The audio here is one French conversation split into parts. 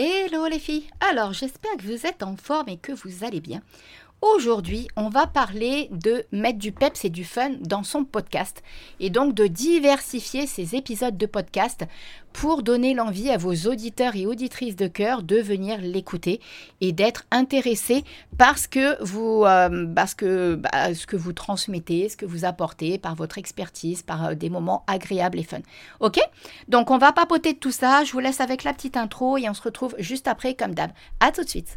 Hello les filles Alors j'espère que vous êtes en forme et que vous allez bien. Aujourd'hui, on va parler de mettre du peps et du fun dans son podcast et donc de diversifier ses épisodes de podcast pour donner l'envie à vos auditeurs et auditrices de cœur de venir l'écouter et d'être intéressés par ce que vous, euh, parce que, bah, ce que vous transmettez, ce que vous apportez par votre expertise, par euh, des moments agréables et fun. Ok? Donc on va papoter de tout ça. Je vous laisse avec la petite intro et on se retrouve juste après comme d'hab. À tout de suite.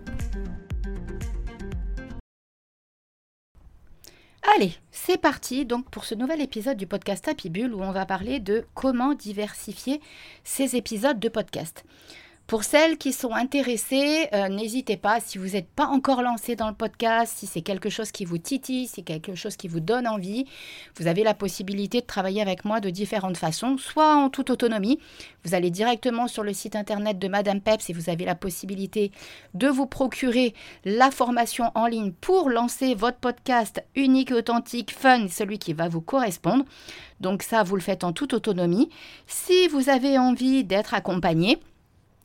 Allez, c'est parti donc pour ce nouvel épisode du podcast Happy où on va parler de comment diversifier ces épisodes de podcast. Pour celles qui sont intéressées, euh, n'hésitez pas, si vous n'êtes pas encore lancé dans le podcast, si c'est quelque chose qui vous titille, si c'est quelque chose qui vous donne envie, vous avez la possibilité de travailler avec moi de différentes façons, soit en toute autonomie, vous allez directement sur le site internet de Madame Peps et vous avez la possibilité de vous procurer la formation en ligne pour lancer votre podcast unique, authentique, fun, celui qui va vous correspondre. Donc ça, vous le faites en toute autonomie. Si vous avez envie d'être accompagné,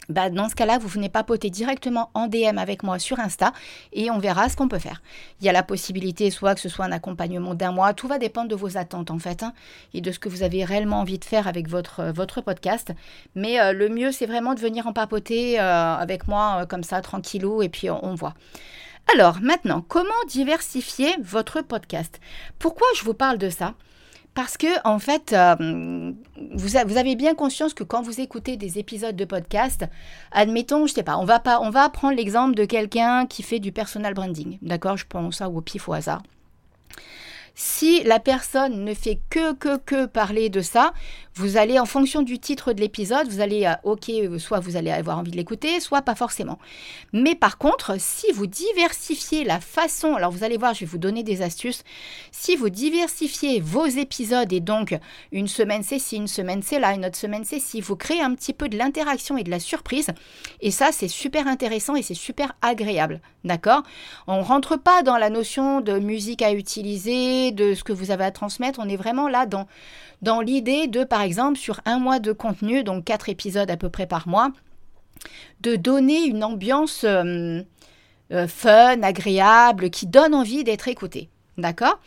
bah, dans ce cas-là, vous venez papoter directement en DM avec moi sur Insta et on verra ce qu'on peut faire. Il y a la possibilité soit que ce soit un accompagnement d'un mois, tout va dépendre de vos attentes en fait hein, et de ce que vous avez réellement envie de faire avec votre, euh, votre podcast. Mais euh, le mieux, c'est vraiment de venir en papoter euh, avec moi comme ça, tranquillou, et puis on voit. Alors maintenant, comment diversifier votre podcast? Pourquoi je vous parle de ça? Parce que, en fait, euh, vous, avez bien conscience que quand vous écoutez des épisodes de podcast, admettons, je sais pas, on va, pas, on va prendre l'exemple de quelqu'un qui fait du personal branding. D'accord? Je prends ça au pif au hasard. Si la personne ne fait que, que, que parler de ça, vous allez, en fonction du titre de l'épisode, vous allez, euh, ok, euh, soit vous allez avoir envie de l'écouter, soit pas forcément. Mais par contre, si vous diversifiez la façon, alors vous allez voir, je vais vous donner des astuces, si vous diversifiez vos épisodes et donc une semaine c'est ci, une semaine c'est là, une autre semaine c'est ci, vous créez un petit peu de l'interaction et de la surprise. Et ça, c'est super intéressant et c'est super agréable. D'accord? On rentre pas dans la notion de musique à utiliser, de ce que vous avez à transmettre. On est vraiment là dans, dans l'idée de, par exemple, sur un mois de contenu, donc quatre épisodes à peu près par mois, de donner une ambiance euh, euh, fun, agréable, qui donne envie d'être écouté. D'accord?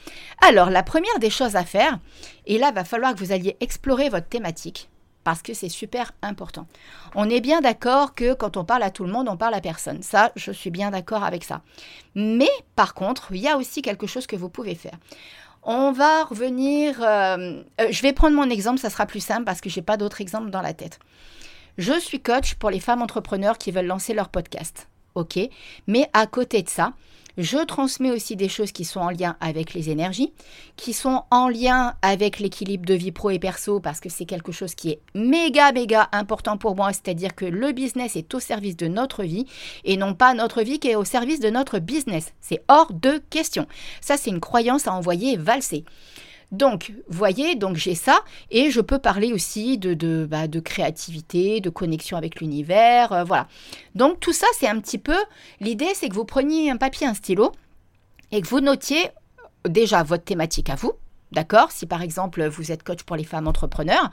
Alors, la première des choses à faire, et là, va falloir que vous alliez explorer votre thématique parce que c'est super important. On est bien d'accord que quand on parle à tout le monde, on parle à personne. Ça, je suis bien d'accord avec ça. Mais par contre, il y a aussi quelque chose que vous pouvez faire. On va revenir. Euh, euh, je vais prendre mon exemple, ça sera plus simple parce que je n'ai pas d'autres exemples dans la tête. Je suis coach pour les femmes entrepreneurs qui veulent lancer leur podcast. OK? Mais à côté de ça, je transmets aussi des choses qui sont en lien avec les énergies, qui sont en lien avec l'équilibre de vie pro et perso, parce que c'est quelque chose qui est méga, méga important pour moi, c'est-à-dire que le business est au service de notre vie et non pas notre vie qui est au service de notre business. C'est hors de question. Ça, c'est une croyance à envoyer valser. Donc, voyez, donc j'ai ça, et je peux parler aussi de, de, bah, de créativité, de connexion avec l'univers, euh, voilà. Donc tout ça, c'est un petit peu, l'idée, c'est que vous preniez un papier, un stylo, et que vous notiez déjà votre thématique à vous, d'accord? Si par exemple vous êtes coach pour les femmes entrepreneurs,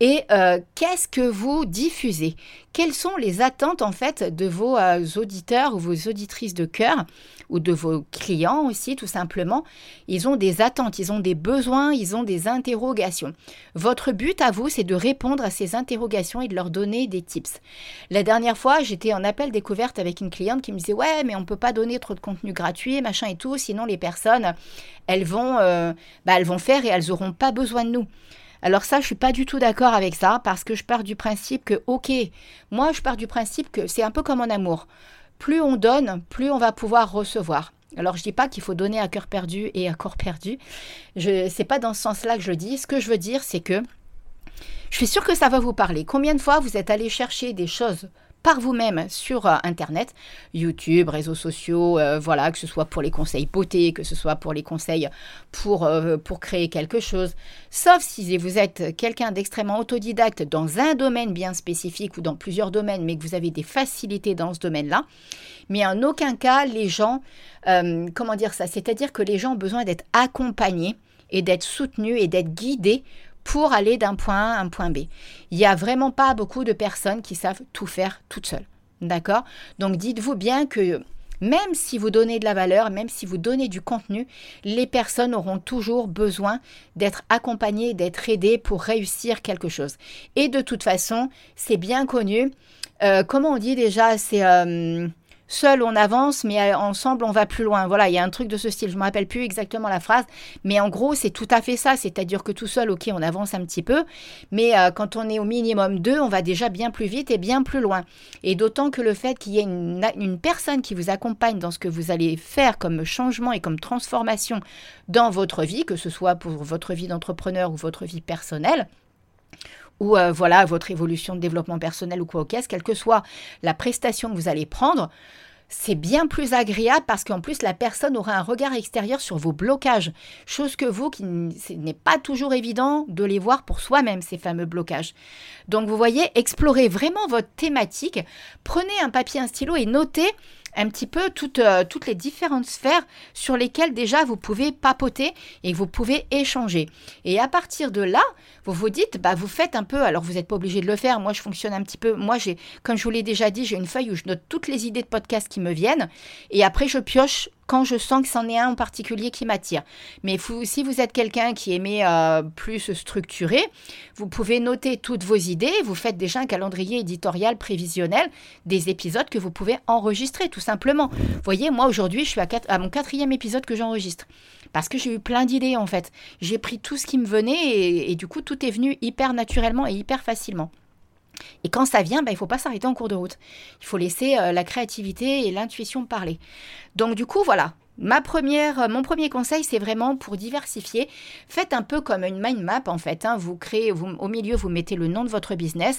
et euh, qu'est-ce que vous diffusez? Quelles sont les attentes en fait de vos euh, auditeurs ou vos auditrices de cœur ou de vos clients aussi tout simplement? Ils ont des attentes, ils ont des besoins, ils ont des interrogations. Votre but à vous, c'est de répondre à ces interrogations et de leur donner des tips. La dernière fois, j'étais en appel découverte avec une cliente qui me disait "Ouais, mais on peut pas donner trop de contenu gratuit, machin et tout, sinon les personnes, elles vont euh, bah, elles vont faire et elles auront pas besoin de nous." Alors ça, je suis pas du tout d'accord avec ça parce que je pars du principe que, ok, moi je pars du principe que c'est un peu comme en amour. Plus on donne, plus on va pouvoir recevoir. Alors je dis pas qu'il faut donner à cœur perdu et à corps perdu. Je c'est pas dans ce sens-là que je dis. Ce que je veux dire, c'est que je suis sûre que ça va vous parler. Combien de fois vous êtes allé chercher des choses par vous-même sur euh, Internet, YouTube, réseaux sociaux, euh, voilà, que ce soit pour les conseils beauté, que ce soit pour les conseils pour, euh, pour créer quelque chose. Sauf si vous êtes quelqu'un d'extrêmement autodidacte dans un domaine bien spécifique ou dans plusieurs domaines, mais que vous avez des facilités dans ce domaine-là. Mais en aucun cas, les gens, comment dire ça? C'est-à-dire que les gens ont besoin d'être accompagnés et d'être soutenus et d'être guidés pour aller d'un point A à un point B. Il n'y a vraiment pas beaucoup de personnes qui savent tout faire toutes seules. D'accord? Donc dites-vous bien que même si vous donnez de la valeur, même si vous donnez du contenu, les personnes auront toujours besoin d'être accompagnées, d'être aidées pour réussir quelque chose. Et de toute façon, c'est bien connu. Euh, comment on dit déjà C'est euh, seul on avance, mais euh, ensemble on va plus loin. Voilà, il y a un truc de ce style. Je me rappelle plus exactement la phrase, mais en gros c'est tout à fait ça. C'est-à-dire que tout seul, ok, on avance un petit peu, mais euh, quand on est au minimum deux, on va déjà bien plus vite et bien plus loin. Et d'autant que le fait qu'il y ait une, une personne qui vous accompagne dans ce que vous allez faire comme changement et comme transformation dans votre vie, que ce soit pour votre vie d'entrepreneur ou votre vie personnelle, ou euh, voilà votre évolution de développement personnel ou quoi au caisse, quelle que soit la prestation que vous allez prendre, c'est bien plus agréable parce qu'en plus la personne aura un regard extérieur sur vos blocages, chose que vous, qui n'est pas toujours évident de les voir pour soi-même, ces fameux blocages. Donc vous voyez, explorez vraiment votre thématique, prenez un papier, un stylo et notez un petit peu toutes, euh, toutes les différentes sphères sur lesquelles déjà vous pouvez papoter et vous pouvez échanger. Et à partir de là, vous vous dites, bah, vous faites un peu, alors vous n'êtes pas obligé de le faire, moi je fonctionne un petit peu, moi j'ai, comme je vous l'ai déjà dit, j'ai une feuille où je note toutes les idées de podcast qui me viennent et après je pioche quand je sens que c'en est un en particulier qui m'attire. Mais si vous êtes quelqu'un qui aimait euh, plus structuré, vous pouvez noter toutes vos idées. Vous faites déjà un calendrier éditorial prévisionnel des épisodes que vous pouvez enregistrer, tout simplement. Vous voyez, moi aujourd'hui, je suis à, mon quatrième épisode que j'enregistre. Parce que j'ai eu plein d'idées en fait. J'ai pris tout ce qui me venait et, du coup, tout est venu hyper naturellement et hyper facilement. Et quand ça vient, ben, il ne faut pas s'arrêter en cours de route. Il faut laisser euh, la créativité et l'intuition parler. Donc du coup, voilà, Ma première, euh, mon premier conseil, c'est vraiment pour diversifier. Faites un peu comme une mind map en fait. Hein. Vous créez, au milieu, vous mettez le nom de votre business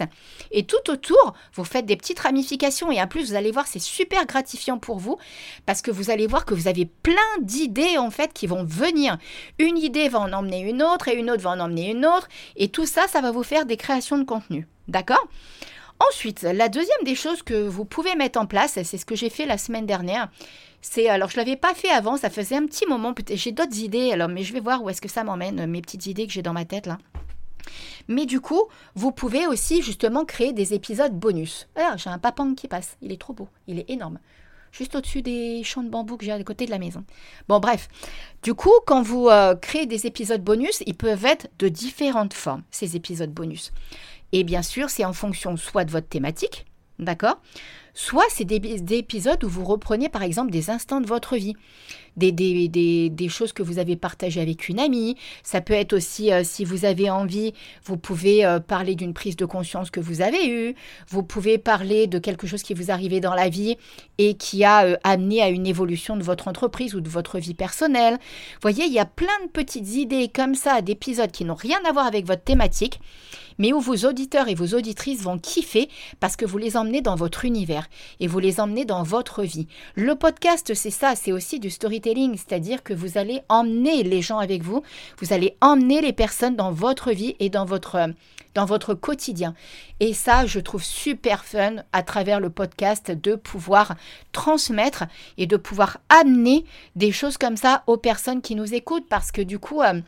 et tout autour, vous faites des petites ramifications. Et en plus, vous allez voir, c'est super gratifiant pour vous parce que vous allez voir que vous avez plein d'idées en fait qui vont venir. Une idée va en emmener une autre et une autre va en emmener une autre. Et tout ça, ça va vous faire des créations de contenu. D'accord? Ensuite, la deuxième des choses que vous pouvez mettre en place, c'est ce que j'ai fait la semaine dernière. C'est alors je l'avais pas fait avant, ça faisait un petit moment. J'ai d'autres idées, alors mais je vais voir où est-ce que ça m'emmène mes petites idées que j'ai dans ma tête là. Mais du coup, vous pouvez aussi justement créer des épisodes bonus. Ah, j'ai un papang qui passe, il est trop beau, il est énorme juste au-dessus des champs de bambou que j'ai à côté de la maison. Bon, bref. Du coup, quand vous euh, créez des épisodes bonus, ils peuvent être de différentes formes, ces épisodes bonus. Et bien sûr, c'est en fonction soit de votre thématique, d'accord Soit c'est des, épisodes où vous reprenez par exemple des instants de votre vie, des, des, choses que vous avez partagées avec une amie. Ça peut être aussi, euh, si vous avez envie, vous pouvez euh, parler d'une prise de conscience que vous avez eue. Vous pouvez parler de quelque chose qui vous arrivait dans la vie et qui a euh, amené à une évolution de votre entreprise ou de votre vie personnelle. Vous voyez, il y a plein de petites idées comme ça, d'épisodes qui n'ont rien à voir avec votre thématique mais où vos auditeurs et vos auditrices vont kiffer parce que vous les emmenez dans votre univers et vous les emmenez dans votre vie. Le podcast, c'est ça, c'est aussi du storytelling, c'est-à-dire que vous allez emmener les gens avec vous, vous allez emmener les personnes dans votre vie et dans votre quotidien. Et ça, je trouve super fun à travers le podcast de pouvoir transmettre et de pouvoir amener des choses comme ça aux personnes qui nous écoutent parce que du coup, euh,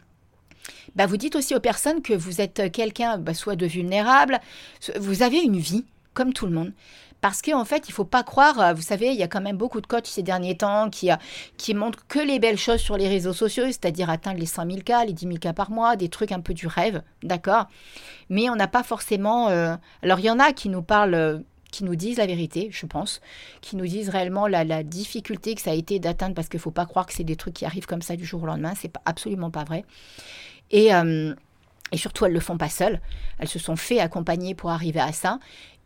bah, vous dites aussi aux personnes que vous êtes quelqu'un bah, soit de vulnérable, vous avez une vie comme tout le monde. Parce qu'en fait, il faut pas croire, euh, vous savez, il y a quand même beaucoup de coachs ces derniers temps qui, euh, qui montrent que les belles choses sur les réseaux sociaux, c'est-à-dire atteindre les 5000 cas, les 10 000 cas par mois, des trucs un peu du rêve, d'accord? Mais on n'a pas forcément... Euh, alors, il y en a qui nous parlent qui nous disent la vérité, je pense, qui nous disent réellement la, difficulté que ça a été d'atteindre, parce qu'il ne faut pas croire que c'est des trucs qui arrivent comme ça du jour au lendemain, c'est absolument pas vrai. Et, et surtout, elles ne le font pas seules, elles se sont fait accompagner pour arriver à ça,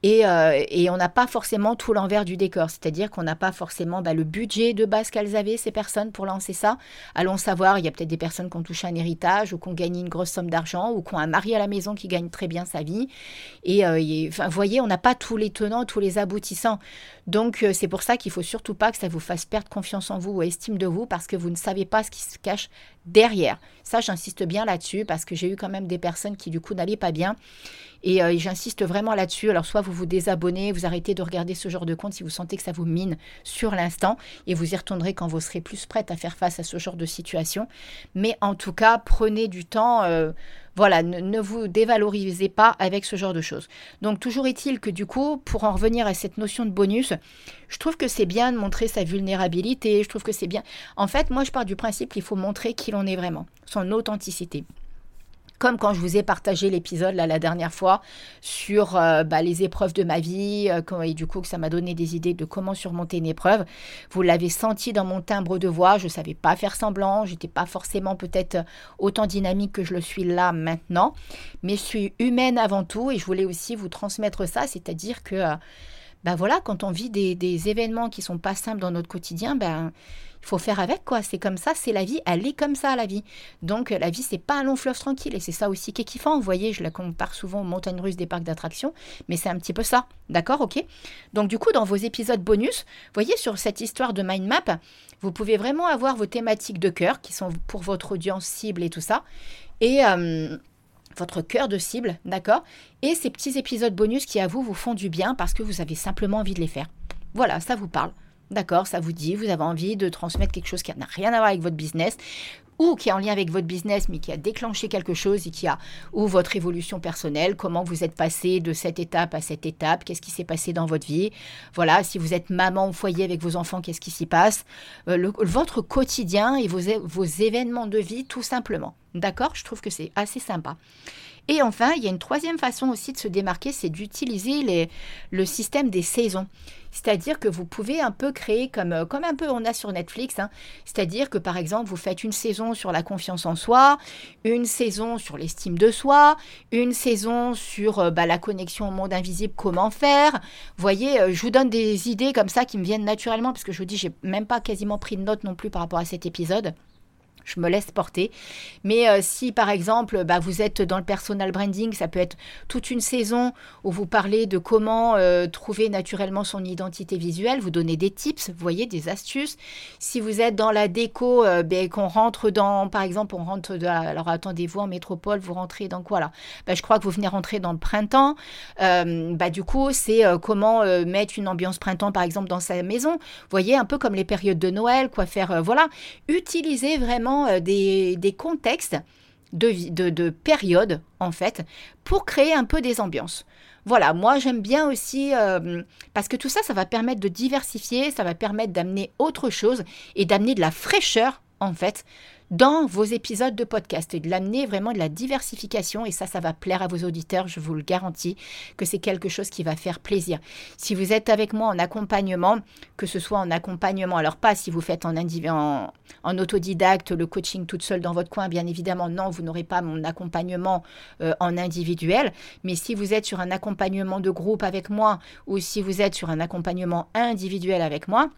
euh, et, on n'a pas forcément tout l'envers du décor, c'est-à-dire qu'on n'a pas forcément bah, le budget de base qu'elles avaient, ces personnes, pour lancer ça. Allons savoir, il y a peut-être des personnes qui ont touché un héritage ou qui ont gagné une grosse somme d'argent ou qui ont un mari à la maison qui gagne très bien sa vie. Et, euh, voyez, on n'a pas tous les tenants, tous les aboutissants. Donc euh, c'est pour ça qu'il faut surtout pas que ça vous fasse perdre confiance en vous ou estime de vous parce que vous ne savez pas ce qui se cache derrière. Ça, j'insiste bien là-dessus parce que j'ai eu quand même des personnes qui du coup n'allaient pas bien et euh, j'insiste vraiment là-dessus. Alors, soit vous vous désabonnez, vous arrêtez de regarder ce genre de compte si vous sentez que ça vous mine sur l'instant, et vous y retournerez quand vous serez plus prête à faire face à ce genre de situation. Mais en tout cas, prenez du temps. Euh, voilà, ne, vous dévalorisez pas avec ce genre de choses. Donc toujours est-il que du coup, pour en revenir à cette notion de bonus, je trouve que c'est bien de montrer sa vulnérabilité, je trouve que c'est bien. En fait, moi je pars du principe qu'il faut montrer qui l'on est vraiment, son authenticité comme quand je vous ai partagé l'épisode la dernière fois sur euh, bah, les épreuves de ma vie, euh, et du coup que ça m'a donné des idées de comment surmonter une épreuve. Vous l'avez senti dans mon timbre de voix, je ne savais pas faire semblant, j'étais pas forcément peut-être autant dynamique que je le suis là maintenant, mais je suis humaine avant tout et je voulais aussi vous transmettre ça, c'est-à-dire que ben voilà, quand on vit des, événements qui sont pas simples dans notre quotidien, ben il faut faire avec quoi. C'est comme ça, c'est la vie, elle est comme ça la vie. Donc la vie c'est pas un long fleuve tranquille et c'est ça aussi qui est kiffant. Vous voyez, je la compare souvent aux montagnes russes des parcs d'attractions, mais c'est un petit peu ça, d'accord, ok. Donc du coup dans vos épisodes bonus, vous voyez sur cette histoire de mind map, vous pouvez vraiment avoir vos thématiques de cœur qui sont pour votre audience cible et tout ça, et euh, votre cœur de cible, d'accord? Et ces petits épisodes bonus qui à vous vous font du bien parce que vous avez simplement envie de les faire. Voilà, ça vous parle. D'accord, ça vous dit, vous avez envie de transmettre quelque chose qui n'a rien à voir avec votre business ou qui est en lien avec votre business mais qui a déclenché quelque chose et qui a ou votre évolution personnelle, comment vous êtes passé de cette étape à cette étape, qu'est-ce qui s'est passé dans votre vie? Voilà, si vous êtes maman au foyer avec vos enfants, qu'est-ce qui s'y passe, euh, votre quotidien et vos, vos événements de vie tout simplement. D'accord Je trouve que c'est assez sympa. Et enfin, il y a une troisième façon aussi de se démarquer, c'est d'utiliser le système des saisons. C'est-à-dire que vous pouvez un peu créer comme, euh, comme un peu on a sur Netflix. Hein. C'est-à-dire que par exemple, vous faites une saison sur la confiance en soi, une saison sur l'estime de soi, une saison sur euh, bah, la connexion au monde invisible, comment faire. Vous voyez, euh, je vous donne des idées comme ça qui me viennent naturellement parce que je vous dis, j'ai même pas quasiment pris de notes non plus par rapport à cet épisode je me laisse porter. Mais euh, si par exemple bah, vous êtes dans le personal branding, ça peut être toute une saison où vous parlez de comment euh, trouver naturellement son identité visuelle, vous donnez des tips, vous voyez, des astuces. Si vous êtes dans la déco, euh, ben, qu'on rentre dans, par exemple, on rentre, de, alors attendez-vous en métropole, vous rentrez dans quoi là ben, Je crois que vous venez rentrer dans le printemps. bah, du coup, c'est comment mettre une ambiance printemps par exemple dans sa maison. Vous voyez, un peu comme les périodes de Noël, quoi faire, voilà. Utilisez vraiment euh, des, contextes de, de, de périodes, en fait, pour créer un peu des ambiances. Voilà, moi j'aime bien aussi, euh, parce que tout ça, ça va permettre de diversifier, ça va permettre d'amener autre chose et d'amener de la fraîcheur, en fait, dans vos épisodes de podcast et de l'amener vraiment de la diversification. Et ça, ça va plaire à vos auditeurs, je vous le garantis, que c'est quelque chose qui va faire plaisir. Si vous êtes avec moi en accompagnement, que ce soit en accompagnement, alors pas si vous faites en, en, autodidacte le coaching toute seule dans votre coin, bien évidemment, non, vous n'aurez pas mon accompagnement euh, en individuel. Mais si vous êtes sur un accompagnement de groupe avec moi ou si vous êtes sur un accompagnement individuel avec moi,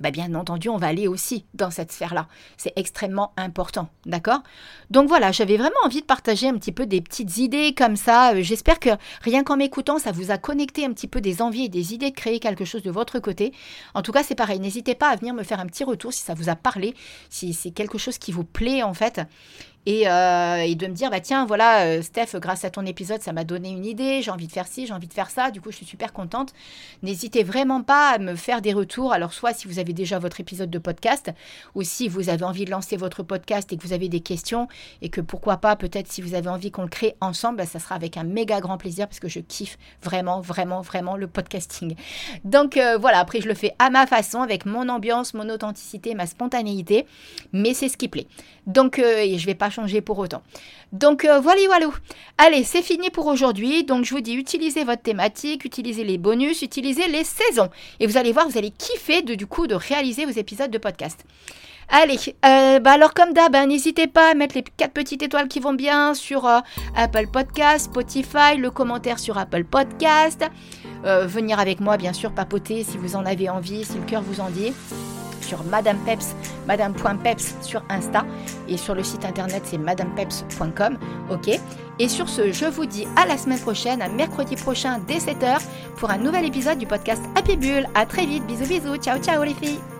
bah, bien entendu, on va aller aussi dans cette sphère-là. C'est extrêmement important, d'accord? Donc voilà, j'avais vraiment envie de partager un petit peu des petites idées comme ça. Euh, j'espère que rien qu'en m'écoutant, ça vous a connecté un petit peu des envies et des idées de créer quelque chose de votre côté. En tout cas, c'est pareil, n'hésitez pas à venir me faire un petit retour si ça vous a parlé, si c'est quelque chose qui vous plaît en fait. Et, euh, et, de me dire, bah tiens, voilà, euh, Steph, grâce à ton épisode, ça m'a donné une idée, j'ai envie de faire ci, j'ai envie de faire ça, du coup, je suis super contente. N'hésitez vraiment pas à me faire des retours. Alors, soit si vous avez déjà votre épisode de podcast, ou si vous avez envie de lancer votre podcast et que vous avez des questions, et que pourquoi pas, peut-être si vous avez envie qu'on le crée ensemble, bah, ça sera avec un méga grand plaisir, parce que je kiffe vraiment, vraiment, vraiment le podcasting. Donc, euh, voilà, après, je le fais à ma façon, avec mon ambiance, mon authenticité, ma spontanéité, mais c'est ce qui plaît. Donc, euh, et je vais pas pour autant. Donc, euh, voilà, voilà. Allez, c'est fini pour aujourd'hui. Donc, je vous dis, utilisez votre thématique, utilisez les bonus, utilisez les saisons. Et vous allez voir, vous allez kiffer de, du coup de réaliser vos épisodes de podcast. Allez, euh, bah alors comme d'hab, hein, n'hésitez pas à mettre les quatre petites étoiles qui vont bien sur Apple Podcast, Spotify, le commentaire sur Apple Podcast. venir avec moi, bien sûr, papoter si vous en avez envie, si le cœur vous en dit sur Madame Peps, madame.peps sur Insta et sur le site internet c'est madamepeps.com. Ok Et sur ce, je vous dis à la semaine prochaine, à mercredi prochain dès 7h pour un nouvel épisode du podcast Happy Bull. À très vite, bisous bisous, ciao ciao les filles